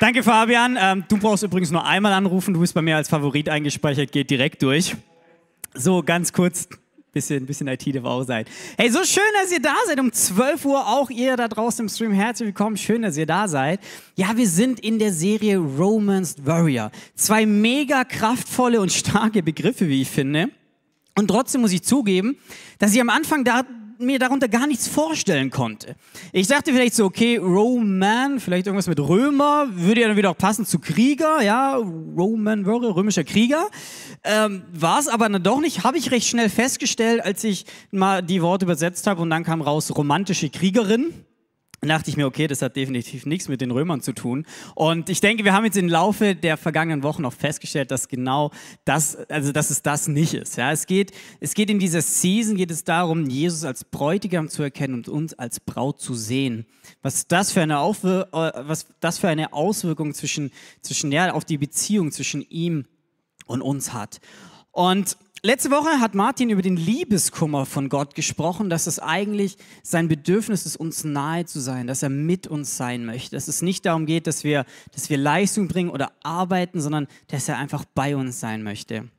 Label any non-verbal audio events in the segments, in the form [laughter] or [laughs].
Danke, Fabian. Ähm, du brauchst übrigens nur einmal anrufen. Du bist bei mir als Favorit eingespeichert, geht direkt durch. So, ganz kurz, bisschen, bisschen IT darf auch sein. Hey, so schön, dass ihr da seid. Um 12 Uhr auch ihr da draußen im Stream. Herzlich willkommen. Schön, dass ihr da seid. Ja, wir sind in der Serie Romance Warrior. Zwei mega kraftvolle und starke Begriffe, wie ich finde. Und trotzdem muss ich zugeben, dass ich am Anfang da mir darunter gar nichts vorstellen konnte. Ich dachte vielleicht so, okay, Roman, vielleicht irgendwas mit Römer, würde ja dann wieder auch passen zu Krieger, ja, Roman, römischer Krieger. Ähm, War es aber dann doch nicht, habe ich recht schnell festgestellt, als ich mal die Worte übersetzt habe und dann kam raus romantische Kriegerin dachte ich mir, okay, das hat definitiv nichts mit den Römern zu tun. Und ich denke, wir haben jetzt im Laufe der vergangenen Wochen auch festgestellt, dass genau das, also dass es das nicht ist. Ja, es geht, es geht in dieser Season geht es darum, Jesus als Bräutigam zu erkennen und uns als Braut zu sehen. Was das für eine, Aufwir äh, was das für eine Auswirkung zwischen, zwischen, ja, auf die Beziehung zwischen ihm und uns hat. Und Letzte Woche hat Martin über den Liebeskummer von Gott gesprochen, dass es eigentlich sein Bedürfnis ist, uns nahe zu sein, dass er mit uns sein möchte, dass es nicht darum geht, dass wir, dass wir Leistung bringen oder arbeiten, sondern dass er einfach bei uns sein möchte.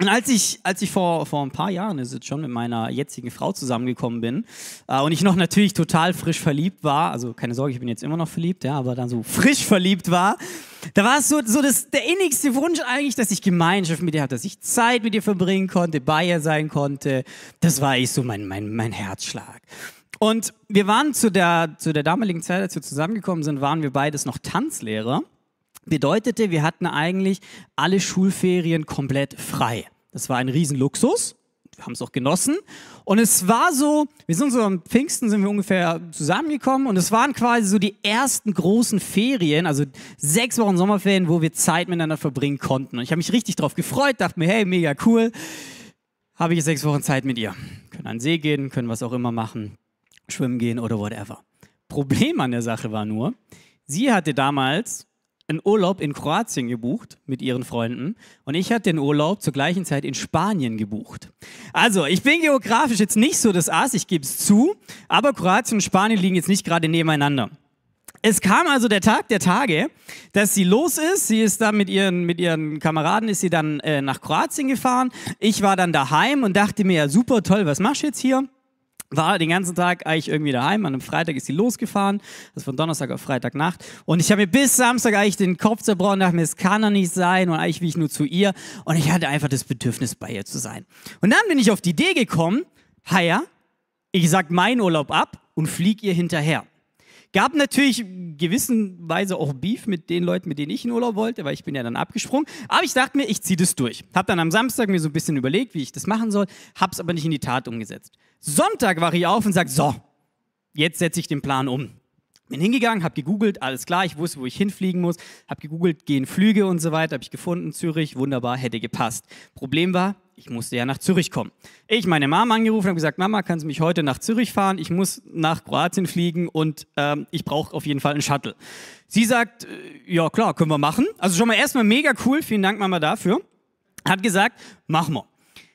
Und als ich, als ich vor, vor ein paar Jahren ist jetzt schon mit meiner jetzigen Frau zusammengekommen bin äh, und ich noch natürlich total frisch verliebt war, also keine Sorge, ich bin jetzt immer noch verliebt, ja, aber dann so frisch verliebt war, da war es so, so das, der innigste Wunsch eigentlich, dass ich Gemeinschaft mit ihr hatte, dass ich Zeit mit ihr verbringen konnte, bei ihr sein konnte. Das war eigentlich so mein, mein, mein Herzschlag. Und wir waren zu der, zu der damaligen Zeit, als wir zusammengekommen sind, waren wir beides noch Tanzlehrer bedeutete, wir hatten eigentlich alle Schulferien komplett frei. Das war ein Riesenluxus. Haben es auch genossen. Und es war so, wir sind so am Pfingsten sind wir ungefähr zusammengekommen und es waren quasi so die ersten großen Ferien, also sechs Wochen Sommerferien, wo wir Zeit miteinander verbringen konnten. Und ich habe mich richtig drauf gefreut, dachte mir, hey, mega cool. Habe ich sechs Wochen Zeit mit ihr. Können an den See gehen, können was auch immer machen, schwimmen gehen oder whatever. Problem an der Sache war nur, sie hatte damals einen Urlaub in Kroatien gebucht mit ihren Freunden und ich hatte den Urlaub zur gleichen Zeit in Spanien gebucht. Also, ich bin geografisch jetzt nicht so das Ass, ich gebe es zu, aber Kroatien und Spanien liegen jetzt nicht gerade nebeneinander. Es kam also der Tag der Tage, dass sie los ist. Sie ist dann mit ihren, mit ihren Kameraden ist sie dann äh, nach Kroatien gefahren. Ich war dann daheim und dachte mir, ja super toll, was machst du jetzt hier? War den ganzen Tag eigentlich irgendwie daheim. An einem Freitag ist sie losgefahren, das von Donnerstag auf Freitagnacht. Und ich habe mir bis Samstag eigentlich den Kopf zerbrochen, dachte mir, es kann doch nicht sein. Und eigentlich will ich nur zu ihr. Und ich hatte einfach das Bedürfnis, bei ihr zu sein. Und dann bin ich auf die Idee gekommen, ja, ich sag meinen Urlaub ab und flieg ihr hinterher. Gab natürlich gewissenweise auch Beef mit den Leuten, mit denen ich in Urlaub wollte, weil ich bin ja dann abgesprungen. Aber ich dachte mir, ich ziehe das durch. Hab dann am Samstag mir so ein bisschen überlegt, wie ich das machen soll, hab's aber nicht in die Tat umgesetzt. Sonntag wache ich auf und sage, so, jetzt setze ich den Plan um. Bin hingegangen, habe gegoogelt, alles klar, ich wusste, wo ich hinfliegen muss, habe gegoogelt, gehen Flüge und so weiter, habe ich gefunden, Zürich, wunderbar, hätte gepasst. Problem war, ich musste ja nach Zürich kommen. Ich meine Mama angerufen und gesagt, Mama, kannst du mich heute nach Zürich fahren? Ich muss nach Kroatien fliegen und ähm, ich brauche auf jeden Fall einen Shuttle. Sie sagt, äh, ja klar, können wir machen. Also schon mal erstmal mega cool, vielen Dank Mama dafür. Hat gesagt, machen wir.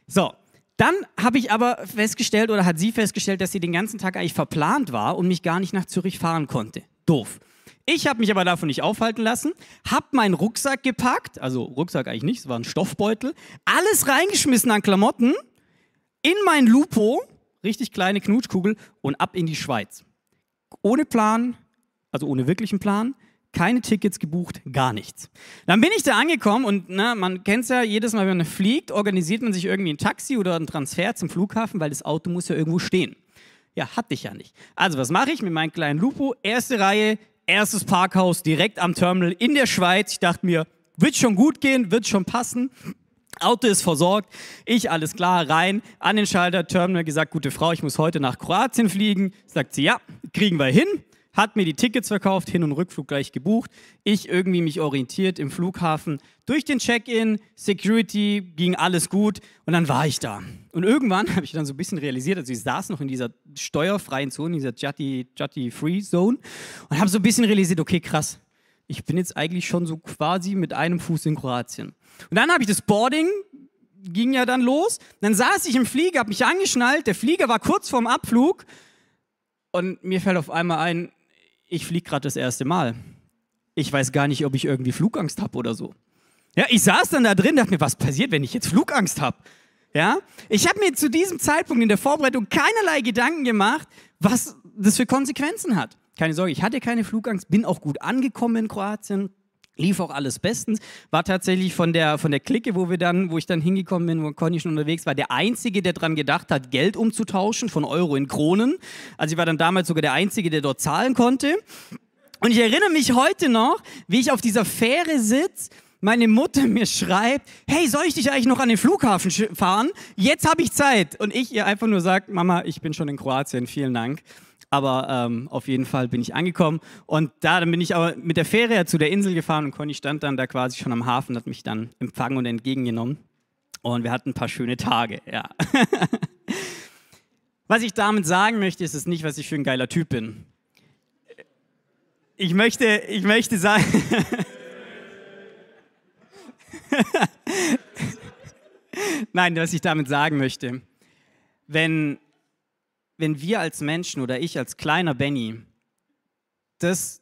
So, dann habe ich aber festgestellt oder hat sie festgestellt, dass sie den ganzen Tag eigentlich verplant war und mich gar nicht nach Zürich fahren konnte. Doof. Ich habe mich aber davon nicht aufhalten lassen, habe meinen Rucksack gepackt, also Rucksack eigentlich nicht, es war ein Stoffbeutel, alles reingeschmissen an Klamotten, in mein Lupo, richtig kleine Knutschkugel und ab in die Schweiz. Ohne Plan, also ohne wirklichen Plan, keine Tickets gebucht, gar nichts. Dann bin ich da angekommen und na, man kennt es ja, jedes Mal, wenn man fliegt, organisiert man sich irgendwie ein Taxi oder einen Transfer zum Flughafen, weil das Auto muss ja irgendwo stehen. Ja, hatte ich ja nicht. Also was mache ich mit meinem kleinen Lupo? Erste Reihe, erstes Parkhaus direkt am Terminal in der Schweiz. Ich dachte mir, wird schon gut gehen, wird schon passen. Auto ist versorgt, ich alles klar, rein, an den Schalter, Terminal gesagt, gute Frau, ich muss heute nach Kroatien fliegen. Sagt sie, ja, kriegen wir hin. Hat mir die Tickets verkauft, Hin- und Rückflug gleich gebucht. Ich irgendwie mich orientiert im Flughafen. Durch den Check-in, Security, ging alles gut und dann war ich da. Und irgendwann [laughs] habe ich dann so ein bisschen realisiert, also ich saß noch in dieser steuerfreien Zone, in dieser Jutty-Free-Zone und habe so ein bisschen realisiert, okay, krass, ich bin jetzt eigentlich schon so quasi mit einem Fuß in Kroatien. Und dann habe ich das Boarding, ging ja dann los. Dann saß ich im Flieger, habe mich angeschnallt. Der Flieger war kurz vorm Abflug. Und mir fällt auf einmal ein, ich fliege gerade das erste Mal. Ich weiß gar nicht, ob ich irgendwie Flugangst habe oder so. Ja, ich saß dann da drin, dachte mir, was passiert, wenn ich jetzt Flugangst habe? Ja, ich habe mir zu diesem Zeitpunkt in der Vorbereitung keinerlei Gedanken gemacht, was das für Konsequenzen hat. Keine Sorge, ich hatte keine Flugangst, bin auch gut angekommen in Kroatien. Lief auch alles bestens. War tatsächlich von der, von der Clique, wo wir dann, wo ich dann hingekommen bin, wo Conny schon unterwegs war, der Einzige, der daran gedacht hat, Geld umzutauschen von Euro in Kronen. Also ich war dann damals sogar der Einzige, der dort zahlen konnte. Und ich erinnere mich heute noch, wie ich auf dieser Fähre sitze, meine Mutter [laughs] mir schreibt, hey, soll ich dich eigentlich noch an den Flughafen fahren? Jetzt habe ich Zeit. Und ich ihr einfach nur sage, Mama, ich bin schon in Kroatien, vielen Dank. Aber ähm, auf jeden Fall bin ich angekommen. Und da dann bin ich aber mit der Fähre zu der Insel gefahren und Conny stand dann da quasi schon am Hafen, hat mich dann empfangen und entgegengenommen. Und wir hatten ein paar schöne Tage, ja. [laughs] was ich damit sagen möchte, ist es nicht, was ich für ein geiler Typ bin. Ich möchte, ich möchte sagen. [laughs] Nein, was ich damit sagen möchte. Wenn wenn wir als Menschen oder ich als kleiner Benny das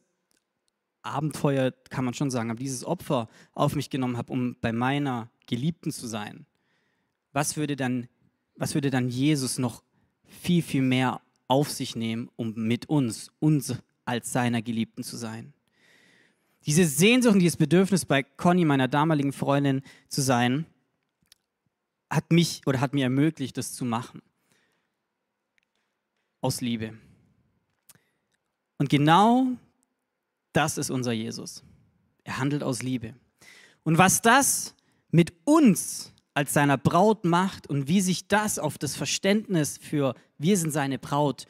Abenteuer, kann man schon sagen, habe dieses Opfer auf mich genommen habe, um bei meiner Geliebten zu sein, was würde dann, was würde dann Jesus noch viel, viel mehr auf sich nehmen, um mit uns, uns als seiner Geliebten zu sein? Diese Sehnsucht und dieses Bedürfnis bei Conny, meiner damaligen Freundin, zu sein, hat mich oder hat mir ermöglicht, das zu machen aus Liebe. Und genau das ist unser Jesus. Er handelt aus Liebe. Und was das mit uns als seiner Braut macht und wie sich das auf das Verständnis für wir sind seine Braut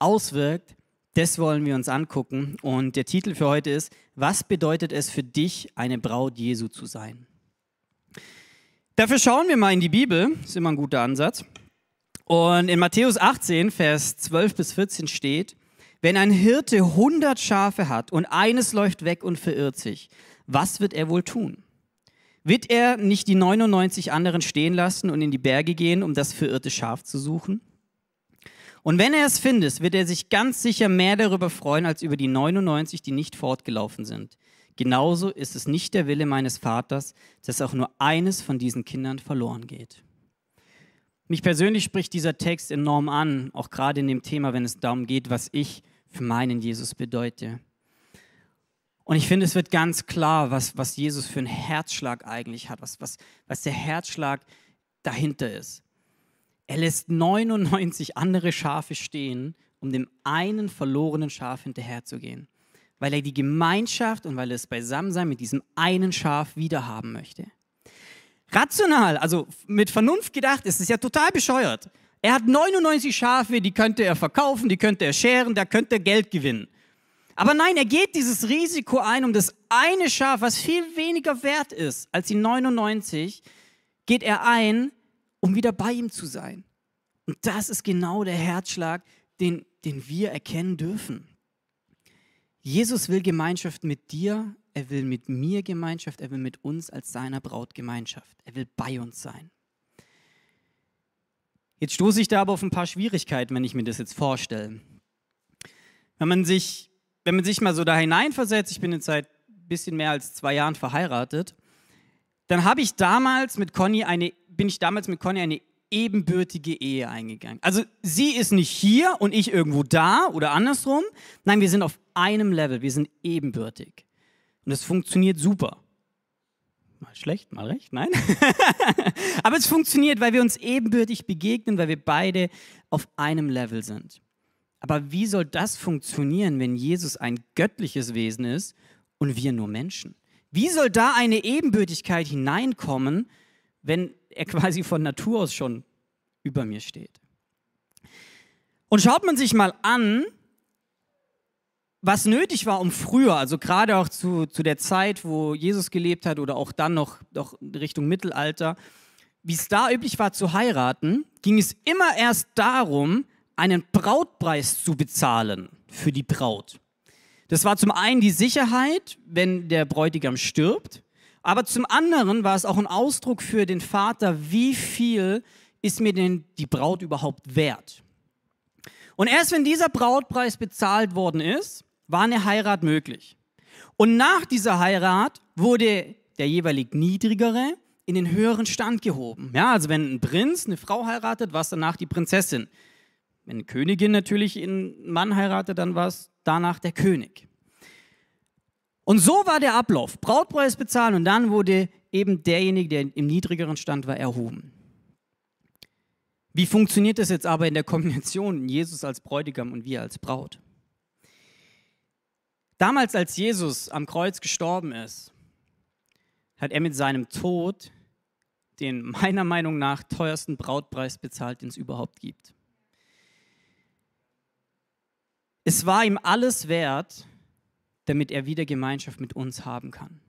auswirkt, das wollen wir uns angucken. Und der Titel für heute ist, was bedeutet es für dich, eine Braut Jesu zu sein? Dafür schauen wir mal in die Bibel, das ist immer ein guter Ansatz. Und in Matthäus 18, Vers 12 bis 14 steht, wenn ein Hirte 100 Schafe hat und eines läuft weg und verirrt sich, was wird er wohl tun? Wird er nicht die 99 anderen stehen lassen und in die Berge gehen, um das verirrte Schaf zu suchen? Und wenn er es findet, wird er sich ganz sicher mehr darüber freuen als über die 99, die nicht fortgelaufen sind. Genauso ist es nicht der Wille meines Vaters, dass auch nur eines von diesen Kindern verloren geht. Mich persönlich spricht dieser Text enorm an, auch gerade in dem Thema, wenn es darum geht, was ich für meinen Jesus bedeute. Und ich finde, es wird ganz klar, was, was Jesus für einen Herzschlag eigentlich hat, was, was, was der Herzschlag dahinter ist. Er lässt 99 andere Schafe stehen, um dem einen verlorenen Schaf hinterherzugehen, weil er die Gemeinschaft und weil er es Beisammensein mit diesem einen Schaf wiederhaben möchte. Rational, also mit Vernunft gedacht, ist es ja total bescheuert. Er hat 99 Schafe, die könnte er verkaufen, die könnte er scheren, da könnte er Geld gewinnen. Aber nein, er geht dieses Risiko ein, um das eine Schaf, was viel weniger wert ist als die 99, geht er ein, um wieder bei ihm zu sein. Und das ist genau der Herzschlag, den, den wir erkennen dürfen. Jesus will Gemeinschaft mit dir er will mit mir Gemeinschaft, er will mit uns als seiner Braut Gemeinschaft. Er will bei uns sein. Jetzt stoße ich da aber auf ein paar Schwierigkeiten, wenn ich mir das jetzt vorstelle. Wenn man sich, wenn man sich mal so da hineinversetzt, ich bin jetzt seit ein bisschen mehr als zwei Jahren verheiratet, dann habe ich damals mit Conny eine, bin ich damals mit Conny eine ebenbürtige Ehe eingegangen. Also sie ist nicht hier und ich irgendwo da oder andersrum. Nein, wir sind auf einem Level, wir sind ebenbürtig. Und es funktioniert super. Mal schlecht, mal recht, nein. [laughs] Aber es funktioniert, weil wir uns ebenbürtig begegnen, weil wir beide auf einem Level sind. Aber wie soll das funktionieren, wenn Jesus ein göttliches Wesen ist und wir nur Menschen? Wie soll da eine Ebenbürtigkeit hineinkommen, wenn er quasi von Natur aus schon über mir steht? Und schaut man sich mal an, was nötig war, um früher, also gerade auch zu, zu der Zeit, wo Jesus gelebt hat oder auch dann noch, noch Richtung Mittelalter, wie es da üblich war zu heiraten, ging es immer erst darum, einen Brautpreis zu bezahlen für die Braut. Das war zum einen die Sicherheit, wenn der Bräutigam stirbt, aber zum anderen war es auch ein Ausdruck für den Vater, wie viel ist mir denn die Braut überhaupt wert. Und erst wenn dieser Brautpreis bezahlt worden ist, war eine Heirat möglich. Und nach dieser Heirat wurde der jeweilig niedrigere in den höheren Stand gehoben. Ja, also wenn ein Prinz eine Frau heiratet, war es danach die Prinzessin. Wenn eine Königin natürlich einen Mann heiratet, dann war es danach der König. Und so war der Ablauf. Brautpreis bezahlen und dann wurde eben derjenige, der im niedrigeren Stand war, erhoben. Wie funktioniert das jetzt aber in der Kombination Jesus als Bräutigam und wir als Braut? Damals, als Jesus am Kreuz gestorben ist, hat er mit seinem Tod den meiner Meinung nach teuersten Brautpreis bezahlt, den es überhaupt gibt. Es war ihm alles wert, damit er wieder Gemeinschaft mit uns haben kann.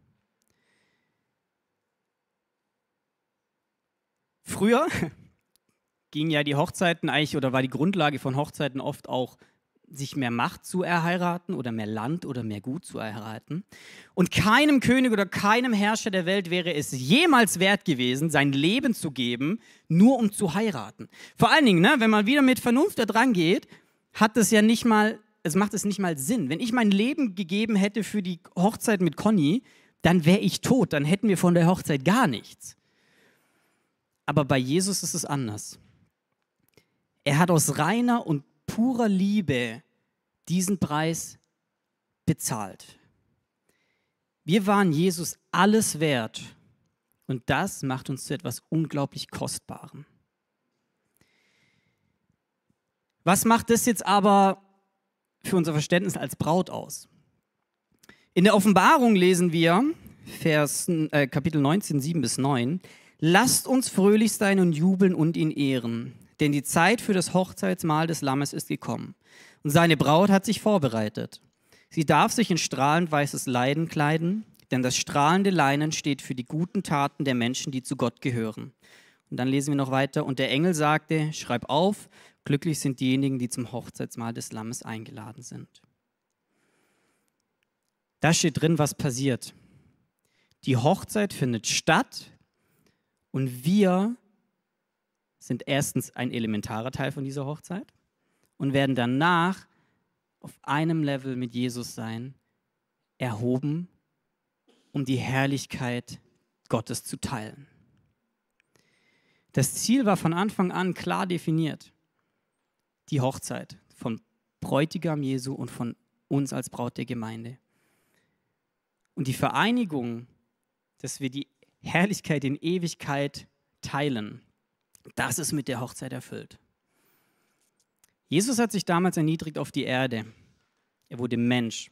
Früher [laughs] gingen ja die Hochzeiten eigentlich oder war die Grundlage von Hochzeiten oft auch sich mehr Macht zu erheiraten oder mehr Land oder mehr Gut zu erheiraten. Und keinem König oder keinem Herrscher der Welt wäre es jemals wert gewesen, sein Leben zu geben, nur um zu heiraten. Vor allen Dingen, ne, wenn man wieder mit Vernunft da dran geht, hat es ja nicht mal, es macht es nicht mal Sinn. Wenn ich mein Leben gegeben hätte für die Hochzeit mit Conny, dann wäre ich tot, dann hätten wir von der Hochzeit gar nichts. Aber bei Jesus ist es anders. Er hat aus reiner und purer Liebe diesen Preis bezahlt. Wir waren Jesus alles wert und das macht uns zu etwas unglaublich Kostbarem. Was macht das jetzt aber für unser Verständnis als Braut aus? In der Offenbarung lesen wir, Vers, äh, Kapitel 19, 7 bis 9, Lasst uns fröhlich sein und jubeln und ihn ehren, denn die Zeit für das Hochzeitsmahl des Lammes ist gekommen. Und seine Braut hat sich vorbereitet. Sie darf sich in strahlend weißes Leiden kleiden, denn das strahlende Leinen steht für die guten Taten der Menschen, die zu Gott gehören. Und dann lesen wir noch weiter. Und der Engel sagte, schreib auf, glücklich sind diejenigen, die zum Hochzeitsmahl des Lammes eingeladen sind. Da steht drin, was passiert. Die Hochzeit findet statt und wir sind erstens ein elementarer Teil von dieser Hochzeit und werden danach auf einem Level mit Jesus sein, erhoben, um die Herrlichkeit Gottes zu teilen. Das Ziel war von Anfang an klar definiert. Die Hochzeit vom Bräutigam Jesu und von uns als Braut der Gemeinde. Und die Vereinigung, dass wir die Herrlichkeit in Ewigkeit teilen, das ist mit der Hochzeit erfüllt. Jesus hat sich damals erniedrigt auf die Erde. Er wurde Mensch.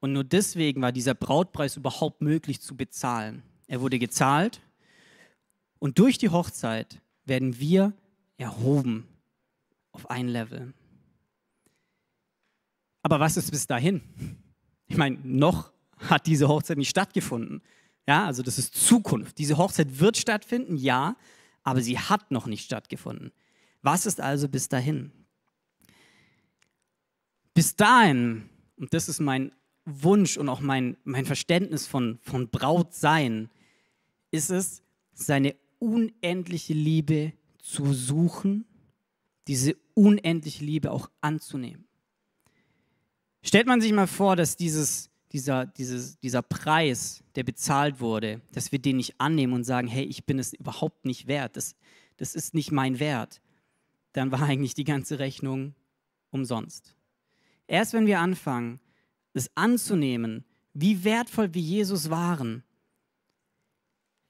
Und nur deswegen war dieser Brautpreis überhaupt möglich zu bezahlen. Er wurde gezahlt und durch die Hochzeit werden wir erhoben auf ein Level. Aber was ist bis dahin? Ich meine, noch hat diese Hochzeit nicht stattgefunden. Ja, also das ist Zukunft. Diese Hochzeit wird stattfinden, ja, aber sie hat noch nicht stattgefunden. Was ist also bis dahin? Bis dahin, und das ist mein Wunsch und auch mein, mein Verständnis von, von Brautsein, ist es, seine unendliche Liebe zu suchen, diese unendliche Liebe auch anzunehmen. Stellt man sich mal vor, dass dieses, dieser, dieses, dieser Preis, der bezahlt wurde, dass wir den nicht annehmen und sagen, hey, ich bin es überhaupt nicht wert, das, das ist nicht mein Wert, dann war [laughs] eigentlich die ganze Rechnung umsonst. Erst wenn wir anfangen, es anzunehmen, wie wertvoll wir Jesus waren,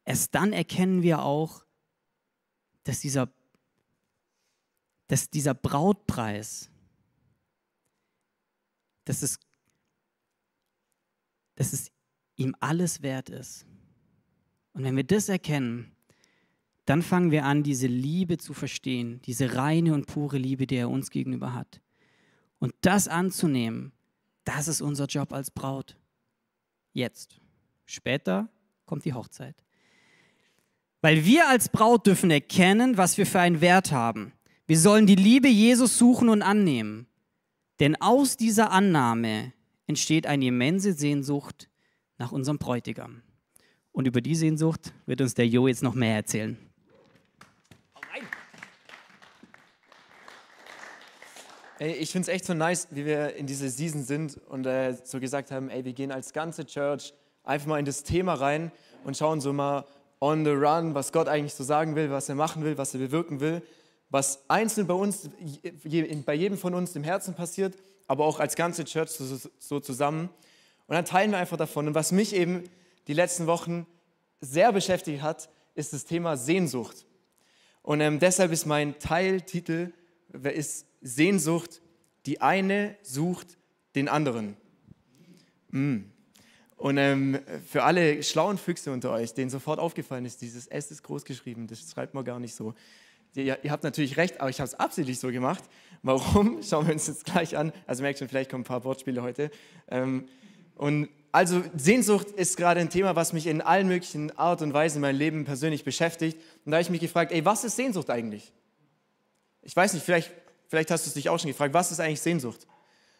erst dann erkennen wir auch, dass dieser, dass dieser Brautpreis, dass es, dass es ihm alles wert ist. Und wenn wir das erkennen, dann fangen wir an, diese Liebe zu verstehen, diese reine und pure Liebe, die er uns gegenüber hat. Und das anzunehmen, das ist unser Job als Braut. Jetzt. Später kommt die Hochzeit. Weil wir als Braut dürfen erkennen, was wir für einen Wert haben. Wir sollen die Liebe Jesus suchen und annehmen. Denn aus dieser Annahme entsteht eine immense Sehnsucht nach unserem Bräutigam. Und über die Sehnsucht wird uns der Jo jetzt noch mehr erzählen. Ey, ich finde es echt so nice, wie wir in dieser Season sind und äh, so gesagt haben, ey, wir gehen als ganze Church einfach mal in das Thema rein und schauen so mal on the run, was Gott eigentlich so sagen will, was er machen will, was er bewirken will, was einzeln bei uns, bei jedem von uns im Herzen passiert, aber auch als ganze Church so, zusammen. Und dann teilen wir einfach davon. Und was mich eben die letzten Wochen sehr beschäftigt hat, ist das Thema Sehnsucht. Und ähm, deshalb ist mein Teiltitel ist Sehnsucht, die eine sucht den anderen. Mm. Und ähm, für alle schlauen Füchse unter euch, denen sofort aufgefallen ist, dieses S ist groß geschrieben, das schreibt man gar nicht so. Ihr, ihr habt natürlich recht, aber ich habe es absichtlich so gemacht. Warum? [laughs] Schauen wir uns jetzt gleich an. Also merkt schon, vielleicht kommen ein paar Wortspiele heute. Ähm, und also Sehnsucht ist gerade ein Thema, was mich in allen möglichen Art und Weisen in meinem Leben persönlich beschäftigt. Und da habe ich mich gefragt, ey, was ist Sehnsucht eigentlich? Ich weiß nicht, vielleicht Vielleicht hast du es dich auch schon gefragt, was ist eigentlich Sehnsucht?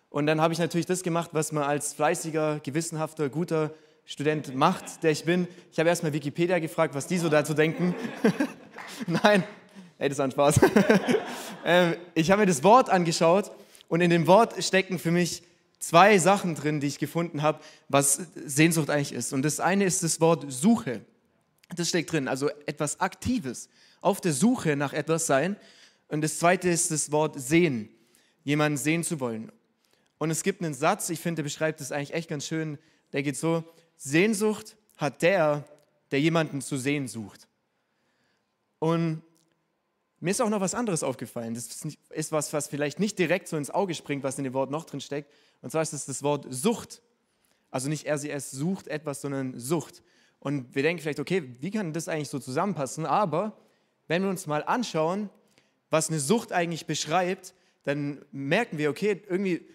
Und dann habe ich natürlich das gemacht, was man als fleißiger, gewissenhafter, guter Student macht, der ich bin. Ich habe erstmal Wikipedia gefragt, was die so dazu denken. [laughs] Nein, ey, das ist ein Spaß. [laughs] ähm, ich habe mir das Wort angeschaut und in dem Wort stecken für mich zwei Sachen drin, die ich gefunden habe, was Sehnsucht eigentlich ist. Und das eine ist das Wort Suche. Das steckt drin, also etwas Aktives, auf der Suche nach etwas sein. Und das zweite ist das Wort sehen, jemanden sehen zu wollen. Und es gibt einen Satz, ich finde, der beschreibt das eigentlich echt ganz schön, der geht so, Sehnsucht hat der, der jemanden zu sehen sucht. Und mir ist auch noch was anderes aufgefallen. Das ist was, was vielleicht nicht direkt so ins Auge springt, was in dem Wort noch drin steckt. Und zwar ist es das Wort Sucht. Also nicht RCS sucht etwas, sondern Sucht. Und wir denken vielleicht, okay, wie kann das eigentlich so zusammenpassen? Aber wenn wir uns mal anschauen, was eine Sucht eigentlich beschreibt, dann merken wir, okay, irgendwie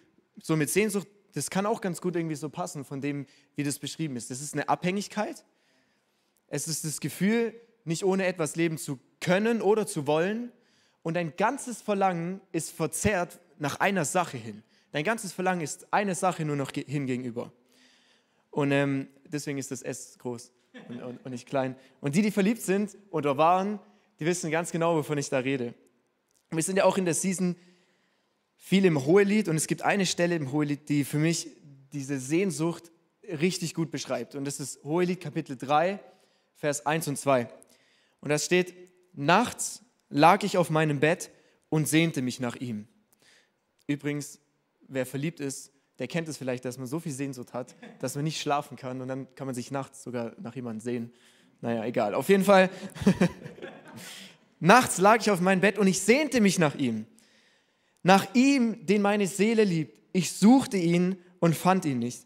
so mit Sehnsucht, das kann auch ganz gut irgendwie so passen von dem, wie das beschrieben ist. Das ist eine Abhängigkeit. Es ist das Gefühl, nicht ohne etwas leben zu können oder zu wollen. Und dein ganzes Verlangen ist verzerrt nach einer Sache hin. Dein ganzes Verlangen ist eine Sache nur noch hin gegenüber. Und ähm, deswegen ist das S groß und, und, und nicht klein. Und die, die verliebt sind oder waren, die wissen ganz genau, wovon ich da rede. Wir sind ja auch in der Season viel im Hohelied und es gibt eine Stelle im Hohelied, die für mich diese Sehnsucht richtig gut beschreibt. Und das ist Hohelied Kapitel 3, Vers 1 und 2. Und da steht, nachts lag ich auf meinem Bett und sehnte mich nach ihm. Übrigens, wer verliebt ist, der kennt es vielleicht, dass man so viel Sehnsucht hat, dass man nicht schlafen kann und dann kann man sich nachts sogar nach jemandem sehen. Naja, egal. Auf jeden Fall [laughs] Nachts lag ich auf meinem Bett und ich sehnte mich nach ihm. Nach ihm, den meine Seele liebt. Ich suchte ihn und fand ihn nicht.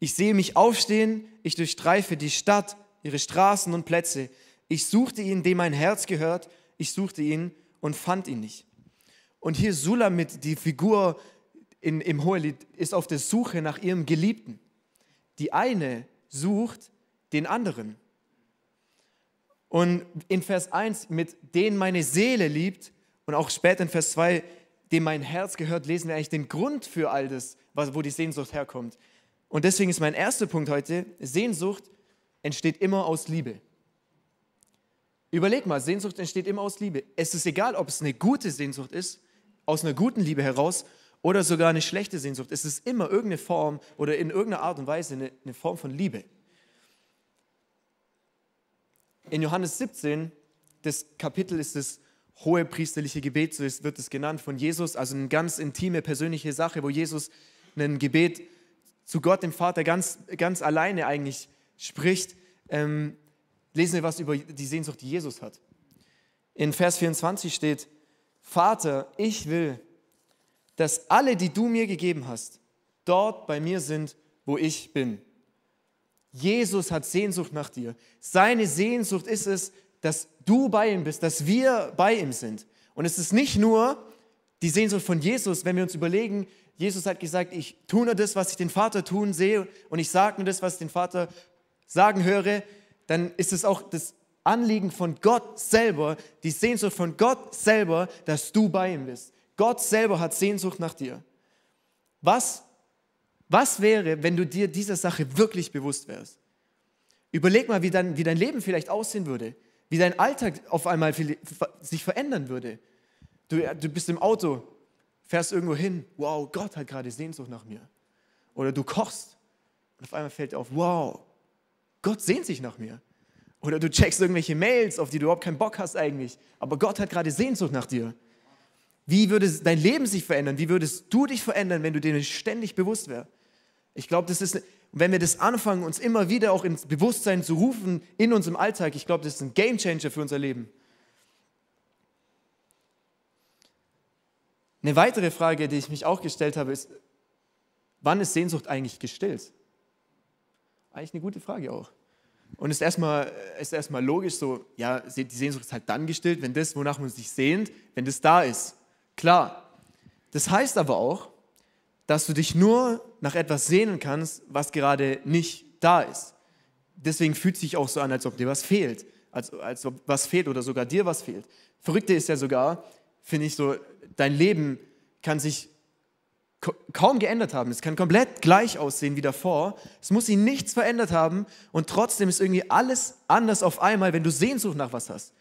Ich sehe mich aufstehen, ich durchstreife die Stadt, ihre Straßen und Plätze. Ich suchte ihn, dem mein Herz gehört. Ich suchte ihn und fand ihn nicht. Und hier Sulamit, die Figur in, im Hohelied, ist auf der Suche nach ihrem Geliebten. Die eine sucht den anderen. Und in Vers 1, mit denen meine Seele liebt, und auch später in Vers 2, dem mein Herz gehört, lesen wir eigentlich den Grund für all das, wo die Sehnsucht herkommt. Und deswegen ist mein erster Punkt heute, Sehnsucht entsteht immer aus Liebe. Überleg mal, Sehnsucht entsteht immer aus Liebe. Es ist egal, ob es eine gute Sehnsucht ist, aus einer guten Liebe heraus, oder sogar eine schlechte Sehnsucht. Es ist immer irgendeine Form oder in irgendeiner Art und Weise eine, eine Form von Liebe. In Johannes 17, das Kapitel ist das hohe priesterliche Gebet, so wird es genannt von Jesus, also eine ganz intime, persönliche Sache, wo Jesus ein Gebet zu Gott, dem Vater, ganz, ganz alleine eigentlich spricht, ähm, lesen wir was über die Sehnsucht, die Jesus hat. In Vers 24 steht, Vater, ich will, dass alle, die du mir gegeben hast, dort bei mir sind, wo ich bin. Jesus hat Sehnsucht nach dir. Seine Sehnsucht ist es, dass du bei ihm bist, dass wir bei ihm sind. Und es ist nicht nur die Sehnsucht von Jesus, wenn wir uns überlegen, Jesus hat gesagt, ich tue nur das, was ich den Vater tun sehe und ich sage nur das, was ich den Vater sagen höre, dann ist es auch das Anliegen von Gott selber, die Sehnsucht von Gott selber, dass du bei ihm bist. Gott selber hat Sehnsucht nach dir. Was, was wäre, wenn du dir dieser Sache wirklich bewusst wärst? Überleg mal, wie dein, wie dein Leben vielleicht aussehen würde, wie dein Alltag auf einmal sich verändern würde. Du, du bist im Auto, fährst irgendwo hin, wow, Gott hat gerade Sehnsucht nach mir. Oder du kochst und auf einmal fällt dir auf, wow, Gott sehnt sich nach mir. Oder du checkst irgendwelche Mails, auf die du überhaupt keinen Bock hast eigentlich, aber Gott hat gerade Sehnsucht nach dir. Wie würde dein Leben sich verändern? Wie würdest du dich verändern, wenn du dir ständig bewusst wärst? Ich glaube, das ist, wenn wir das anfangen, uns immer wieder auch ins Bewusstsein zu rufen in unserem Alltag, ich glaube, das ist ein Gamechanger für unser Leben. Eine weitere Frage, die ich mich auch gestellt habe, ist, wann ist Sehnsucht eigentlich gestillt? Eigentlich eine gute Frage auch. Und ist erstmal, ist erstmal logisch so, ja, die Sehnsucht ist halt dann gestillt, wenn das, wonach man sich sehnt, wenn das da ist. Klar. Das heißt aber auch, dass du dich nur nach etwas sehnen kannst, was gerade nicht da ist. Deswegen fühlt es sich auch so an, als ob dir was fehlt, als, als ob was fehlt oder sogar dir was fehlt. Verrückte ist ja sogar, finde ich so, dein Leben kann sich kaum geändert haben. Es kann komplett gleich aussehen wie davor. Es muss sich nichts verändert haben und trotzdem ist irgendwie alles anders auf einmal, wenn du Sehnsucht nach was hast.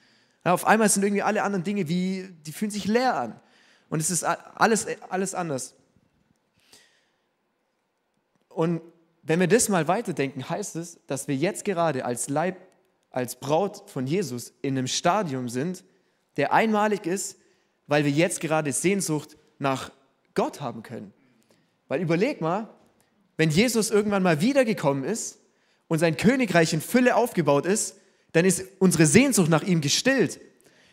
Ja, auf einmal sind irgendwie alle anderen Dinge wie, die fühlen sich leer an. Und es ist alles, alles anders. Und wenn wir das mal weiterdenken, heißt es, dass wir jetzt gerade als Leib, als Braut von Jesus in einem Stadium sind, der einmalig ist, weil wir jetzt gerade Sehnsucht nach Gott haben können. Weil überleg mal, wenn Jesus irgendwann mal wiedergekommen ist und sein Königreich in Fülle aufgebaut ist, dann ist unsere Sehnsucht nach ihm gestillt.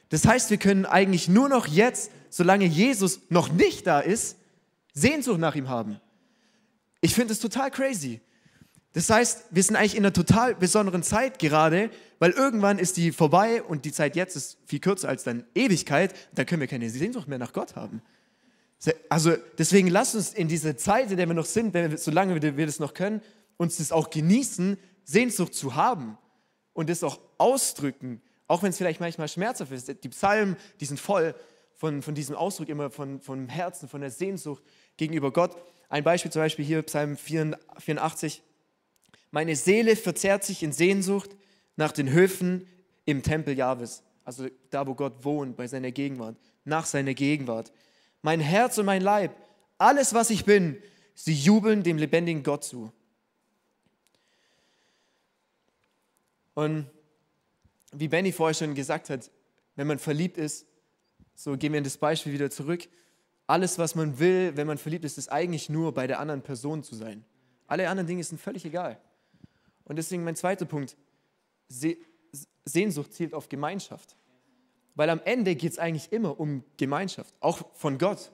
Das heißt, wir können eigentlich nur noch jetzt, solange Jesus noch nicht da ist, Sehnsucht nach ihm haben. Ich finde es total crazy. Das heißt, wir sind eigentlich in einer total besonderen Zeit gerade, weil irgendwann ist die vorbei und die Zeit jetzt ist viel kürzer als dann Ewigkeit. Da können wir keine Sehnsucht mehr nach Gott haben. Also deswegen lasst uns in dieser Zeit, in der wir noch sind, wir, solange wir das noch können, uns das auch genießen, Sehnsucht zu haben und das auch ausdrücken, auch wenn es vielleicht manchmal schmerzhaft ist. Die Psalmen, die sind voll von, von diesem Ausdruck immer von, vom Herzen, von der Sehnsucht gegenüber Gott. Ein Beispiel zum Beispiel hier, Psalm 84. Meine Seele verzehrt sich in Sehnsucht nach den Höfen im Tempel Jahwes, also da, wo Gott wohnt, bei seiner Gegenwart, nach seiner Gegenwart mein Herz und mein Leib, alles, was ich bin, sie jubeln dem lebendigen Gott zu. Und wie Benny vorher schon gesagt hat, wenn man verliebt ist, so gehen wir in das Beispiel wieder zurück, alles, was man will, wenn man verliebt ist, ist eigentlich nur bei der anderen Person zu sein. Alle anderen Dinge sind völlig egal. Und deswegen mein zweiter Punkt, Sehnsucht zielt auf Gemeinschaft. Weil am Ende geht es eigentlich immer um Gemeinschaft, auch von Gott,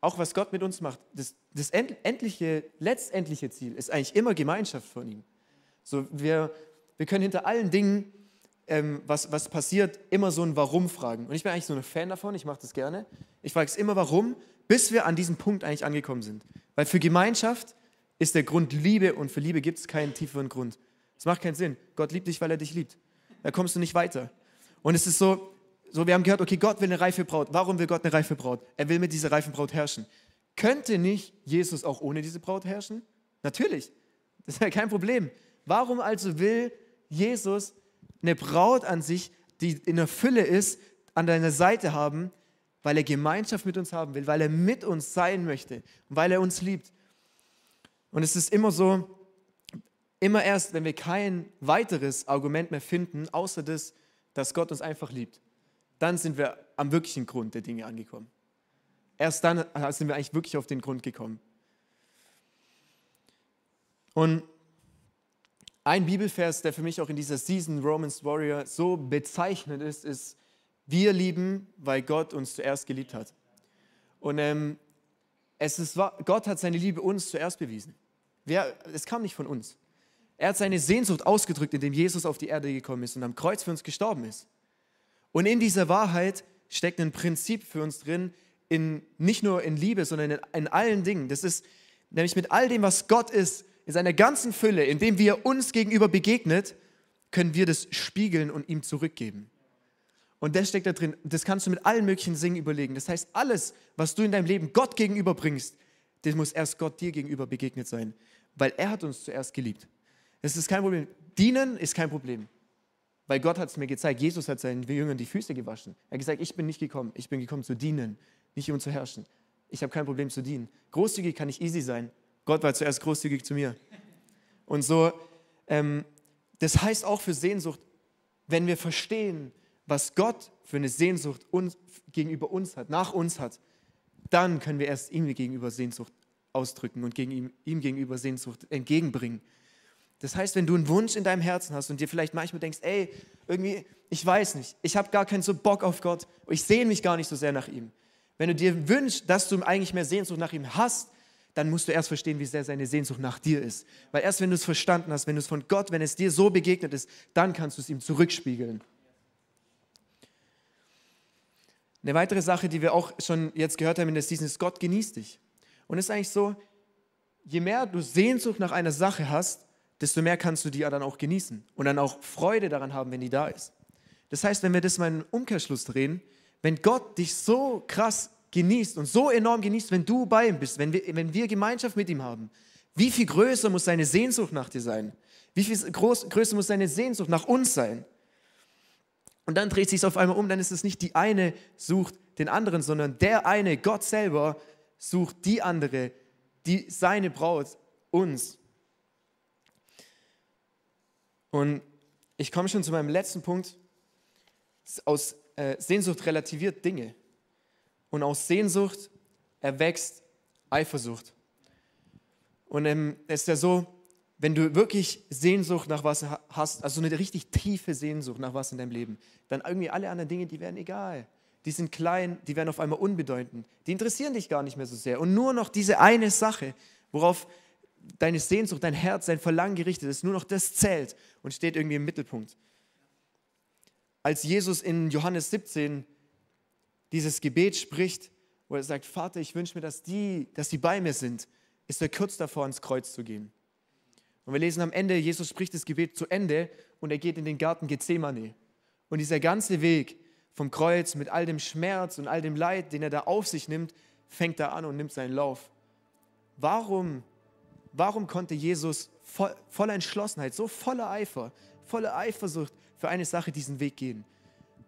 auch was Gott mit uns macht. Das, das endliche, letztendliche Ziel ist eigentlich immer Gemeinschaft von ihm. So, wir, wir können hinter allen Dingen, ähm, was, was passiert, immer so ein Warum fragen. Und ich bin eigentlich so ein Fan davon, ich mache das gerne. Ich frage es immer Warum, bis wir an diesem Punkt eigentlich angekommen sind. Weil für Gemeinschaft ist der Grund Liebe und für Liebe gibt es keinen tieferen Grund. Es macht keinen Sinn. Gott liebt dich, weil er dich liebt. Da kommst du nicht weiter. Und es ist so, so, wir haben gehört, okay, Gott will eine reife Braut. Warum will Gott eine reife Braut? Er will mit dieser reifen Braut herrschen. Könnte nicht Jesus auch ohne diese Braut herrschen? Natürlich. Das ist ja kein Problem. Warum also will Jesus eine Braut an sich, die in der Fülle ist, an deiner Seite haben, weil er Gemeinschaft mit uns haben will, weil er mit uns sein möchte weil er uns liebt. Und es ist immer so, immer erst, wenn wir kein weiteres Argument mehr finden, außer das, dass Gott uns einfach liebt dann sind wir am wirklichen Grund der Dinge angekommen. Erst dann sind wir eigentlich wirklich auf den Grund gekommen. Und ein Bibelvers, der für mich auch in dieser Season Romans Warrior so bezeichnend ist, ist, wir lieben, weil Gott uns zuerst geliebt hat. Und ähm, es ist, Gott hat seine Liebe uns zuerst bewiesen. Wer, es kam nicht von uns. Er hat seine Sehnsucht ausgedrückt, indem Jesus auf die Erde gekommen ist und am Kreuz für uns gestorben ist. Und in dieser Wahrheit steckt ein Prinzip für uns drin, in, nicht nur in Liebe, sondern in, in allen Dingen. Das ist nämlich mit all dem, was Gott ist, in seiner ganzen Fülle, indem wir uns gegenüber begegnet, können wir das spiegeln und ihm zurückgeben. Und das steckt da drin. Das kannst du mit allen möglichen Dingen überlegen. Das heißt, alles, was du in deinem Leben Gott gegenüber bringst, das muss erst Gott dir gegenüber begegnet sein, weil er hat uns zuerst geliebt. Das ist kein Problem. Dienen ist kein Problem, weil Gott hat es mir gezeigt. Jesus hat seinen Jüngern die Füße gewaschen. Er hat gesagt, ich bin nicht gekommen, ich bin gekommen zu dienen, nicht um zu herrschen. Ich habe kein Problem zu dienen. Großzügig kann ich easy sein. Gott war zuerst großzügig zu mir. Und so, ähm, das heißt auch für Sehnsucht, wenn wir verstehen, was Gott für eine Sehnsucht uns, gegenüber uns hat, nach uns hat, dann können wir erst ihm gegenüber Sehnsucht ausdrücken und gegen ihm, ihm gegenüber Sehnsucht entgegenbringen. Das heißt, wenn du einen Wunsch in deinem Herzen hast und dir vielleicht manchmal denkst, ey, irgendwie, ich weiß nicht, ich habe gar keinen so Bock auf Gott, ich sehne mich gar nicht so sehr nach ihm. Wenn du dir wünschst, dass du eigentlich mehr Sehnsucht nach ihm hast, dann musst du erst verstehen, wie sehr seine Sehnsucht nach dir ist. Weil erst wenn du es verstanden hast, wenn du es von Gott, wenn es dir so begegnet ist, dann kannst du es ihm zurückspiegeln. Eine weitere Sache, die wir auch schon jetzt gehört haben in der Season, ist, Gott genießt dich. Und es ist eigentlich so, je mehr du Sehnsucht nach einer Sache hast, desto mehr kannst du die ja dann auch genießen und dann auch Freude daran haben, wenn die da ist. Das heißt, wenn wir das mal in Umkehrschluss drehen, wenn Gott dich so krass genießt und so enorm genießt, wenn du bei ihm bist, wenn wir, wenn wir Gemeinschaft mit ihm haben, wie viel größer muss seine Sehnsucht nach dir sein? Wie viel groß, größer muss seine Sehnsucht nach uns sein? Und dann dreht sich es auf einmal um, dann ist es nicht die eine sucht den anderen, sondern der eine, Gott selber, sucht die andere, die seine Braut, uns. Und ich komme schon zu meinem letzten Punkt. Aus äh, Sehnsucht relativiert Dinge und aus Sehnsucht erwächst Eifersucht. Und ähm, es ist ja so, wenn du wirklich Sehnsucht nach was hast, also eine richtig tiefe Sehnsucht nach was in deinem Leben, dann irgendwie alle anderen Dinge, die werden egal. Die sind klein, die werden auf einmal unbedeutend. Die interessieren dich gar nicht mehr so sehr. Und nur noch diese eine Sache, worauf deine Sehnsucht, dein Herz, dein Verlangen gerichtet ist, nur noch das zählt und steht irgendwie im Mittelpunkt. Als Jesus in Johannes 17 dieses Gebet spricht, wo er sagt, Vater, ich wünsche mir, dass die, dass die bei mir sind, ist er kurz davor, ans Kreuz zu gehen. Und wir lesen am Ende, Jesus spricht das Gebet zu Ende und er geht in den Garten Gethsemane. Und dieser ganze Weg vom Kreuz mit all dem Schmerz und all dem Leid, den er da auf sich nimmt, fängt er an und nimmt seinen Lauf. Warum, warum konnte Jesus voll, voller Entschlossenheit, so voller Eifer, voller Eifersucht für eine Sache diesen Weg gehen?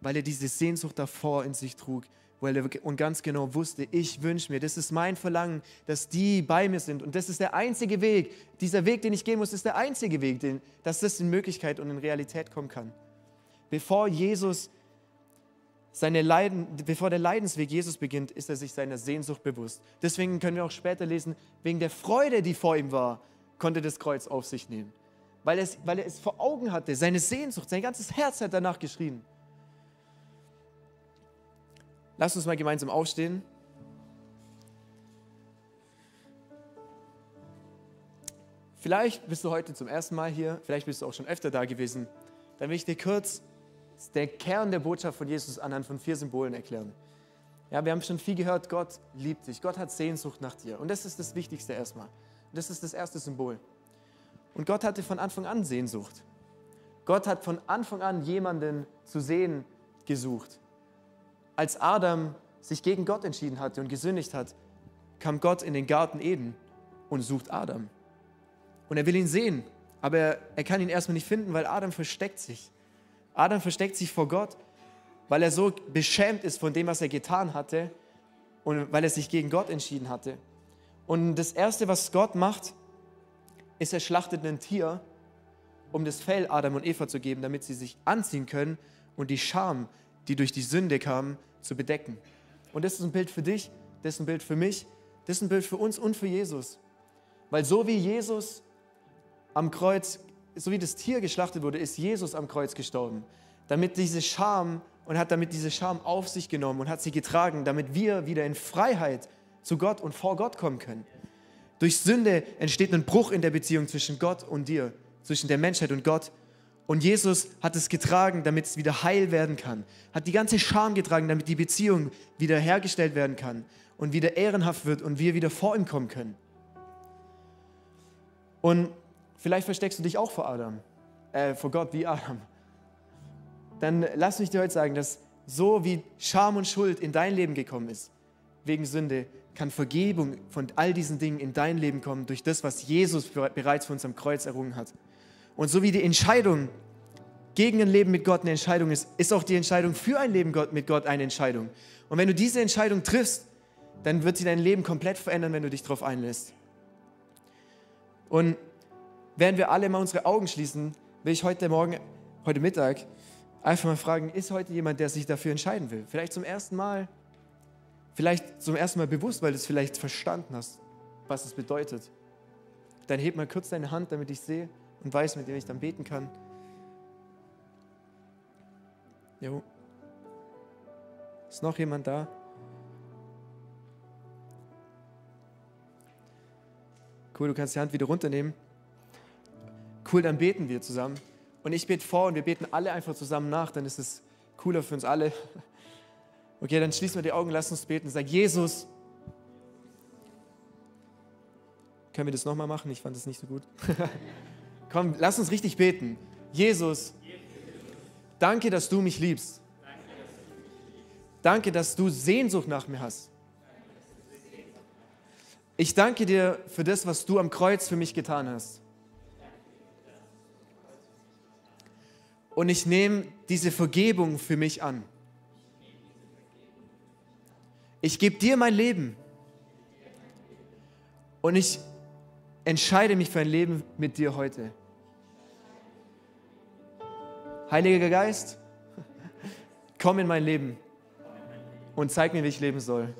weil er diese Sehnsucht davor in sich trug, weil er und ganz genau wusste, ich wünsche mir, das ist mein Verlangen, dass die bei mir sind und das ist der einzige Weg, dieser Weg, den ich gehen muss, ist der einzige Weg, den, dass das in Möglichkeit und in Realität kommen kann. Bevor Jesus seine Leiden, bevor der Leidensweg Jesus beginnt, ist er sich seiner Sehnsucht bewusst. Deswegen können wir auch später lesen, wegen der Freude, die vor ihm war, konnte das Kreuz auf sich nehmen. Weil, es, weil er es vor Augen hatte, seine Sehnsucht, sein ganzes Herz hat danach geschrien. Lass uns mal gemeinsam aufstehen. Vielleicht bist du heute zum ersten Mal hier, vielleicht bist du auch schon öfter da gewesen. Dann will ich dir kurz den Kern der Botschaft von Jesus anhand von vier Symbolen erklären. Ja, wir haben schon viel gehört, Gott liebt dich, Gott hat Sehnsucht nach dir. Und das ist das Wichtigste erstmal. Das ist das erste Symbol. Und Gott hatte von Anfang an Sehnsucht. Gott hat von Anfang an jemanden zu sehen gesucht als Adam sich gegen Gott entschieden hatte und gesündigt hat, kam Gott in den Garten Eden und sucht Adam. Und er will ihn sehen, aber er, er kann ihn erstmal nicht finden, weil Adam versteckt sich. Adam versteckt sich vor Gott, weil er so beschämt ist von dem, was er getan hatte und weil er sich gegen Gott entschieden hatte. Und das Erste, was Gott macht, ist, er schlachtet ein Tier, um das Fell Adam und Eva zu geben, damit sie sich anziehen können und die Scham, die durch die Sünde kam, zu bedecken. Und das ist ein Bild für dich, das ist ein Bild für mich, das ist ein Bild für uns und für Jesus. Weil so wie Jesus am Kreuz, so wie das Tier geschlachtet wurde, ist Jesus am Kreuz gestorben. Damit diese Scham und hat damit diese Scham auf sich genommen und hat sie getragen, damit wir wieder in Freiheit zu Gott und vor Gott kommen können. Durch Sünde entsteht ein Bruch in der Beziehung zwischen Gott und dir, zwischen der Menschheit und Gott. Und Jesus hat es getragen, damit es wieder heil werden kann. Hat die ganze Scham getragen, damit die Beziehung wieder hergestellt werden kann und wieder ehrenhaft wird und wir wieder vor ihm kommen können. Und vielleicht versteckst du dich auch vor Adam, äh, vor Gott wie Adam. Dann lass mich dir heute sagen, dass so wie Scham und Schuld in dein Leben gekommen ist, wegen Sünde, kann Vergebung von all diesen Dingen in dein Leben kommen durch das, was Jesus bereits für uns am Kreuz errungen hat. Und so wie die Entscheidung gegen ein Leben mit Gott eine Entscheidung ist, ist auch die Entscheidung für ein Leben mit Gott eine Entscheidung. Und wenn du diese Entscheidung triffst, dann wird sie dein Leben komplett verändern, wenn du dich darauf einlässt. Und während wir alle mal unsere Augen schließen, will ich heute Morgen, heute Mittag einfach mal fragen, ist heute jemand, der sich dafür entscheiden will? Vielleicht zum ersten Mal, vielleicht zum ersten Mal bewusst, weil du es vielleicht verstanden hast, was es bedeutet. Dann heb mal kurz deine Hand, damit ich sehe und weiß, mit wem ich dann beten kann. Jo. Ist noch jemand da? Cool, du kannst die Hand wieder runternehmen. Cool, dann beten wir zusammen. Und ich bete vor und wir beten alle einfach zusammen nach, dann ist es cooler für uns alle. [laughs] Okay, dann schließen wir die Augen, lass uns beten. Sag, Jesus, können wir das nochmal machen? Ich fand das nicht so gut. [laughs] Komm, lass uns richtig beten. Jesus, danke, dass du mich liebst. Danke, dass du Sehnsucht nach mir hast. Ich danke dir für das, was du am Kreuz für mich getan hast. Und ich nehme diese Vergebung für mich an. Ich gebe dir mein Leben. Und ich entscheide mich für ein Leben mit dir heute. Heiliger Geist, [laughs] komm in mein Leben und zeig mir, wie ich leben soll.